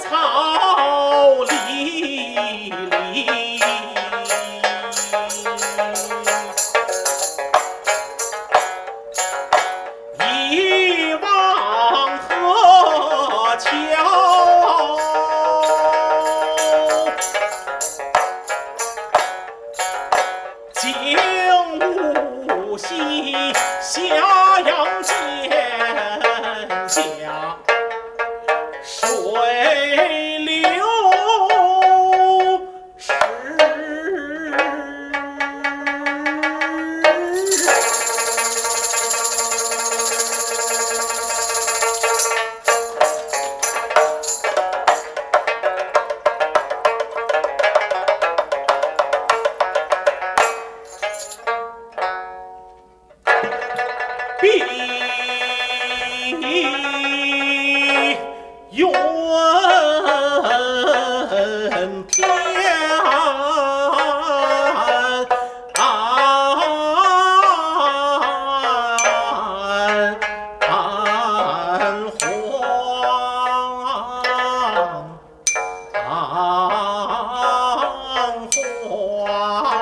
草离离一望何桥景物细夏阳 Oh.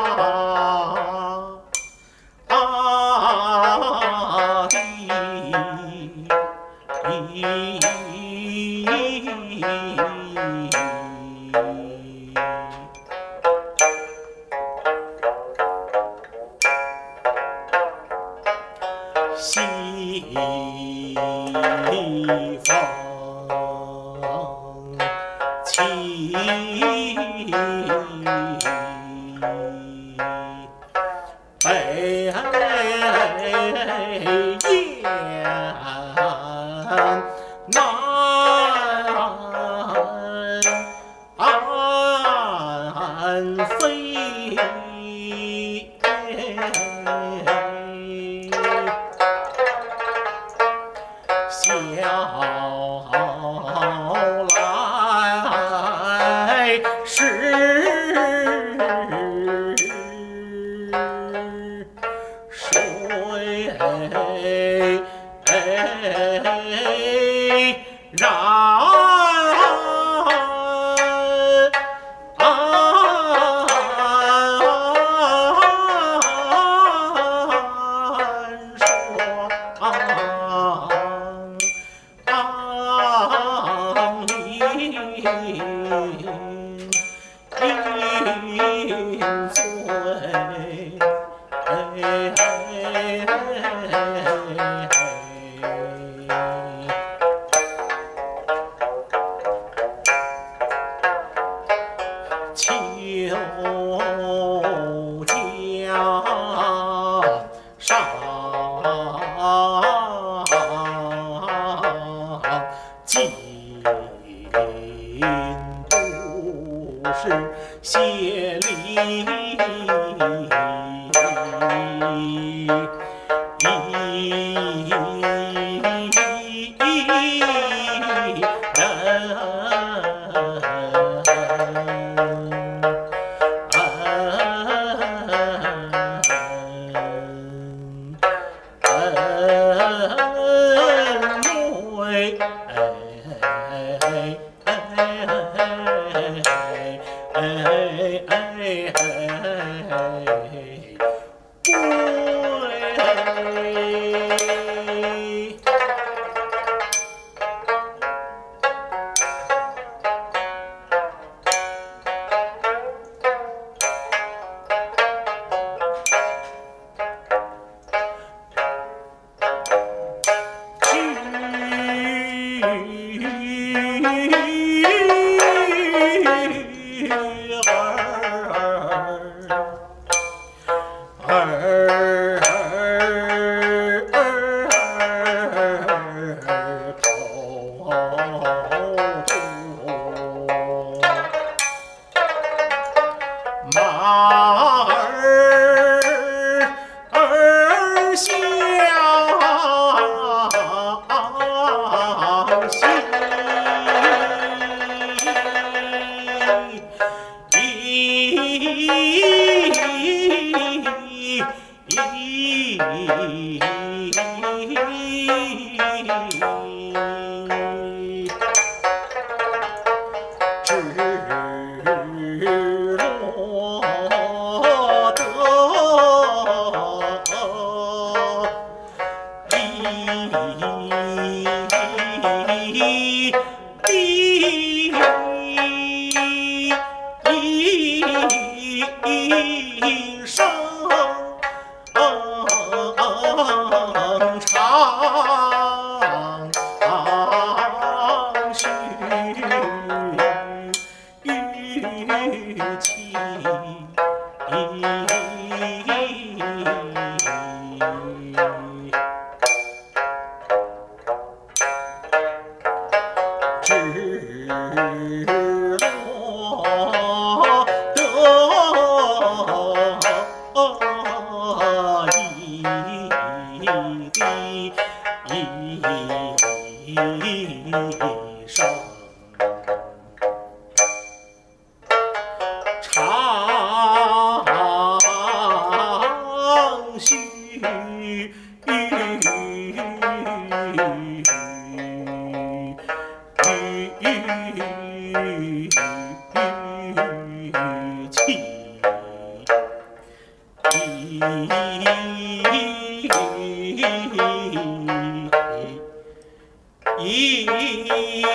奴家上进不是谢礼。哎，哎，哎。大儿向西我得意意生起。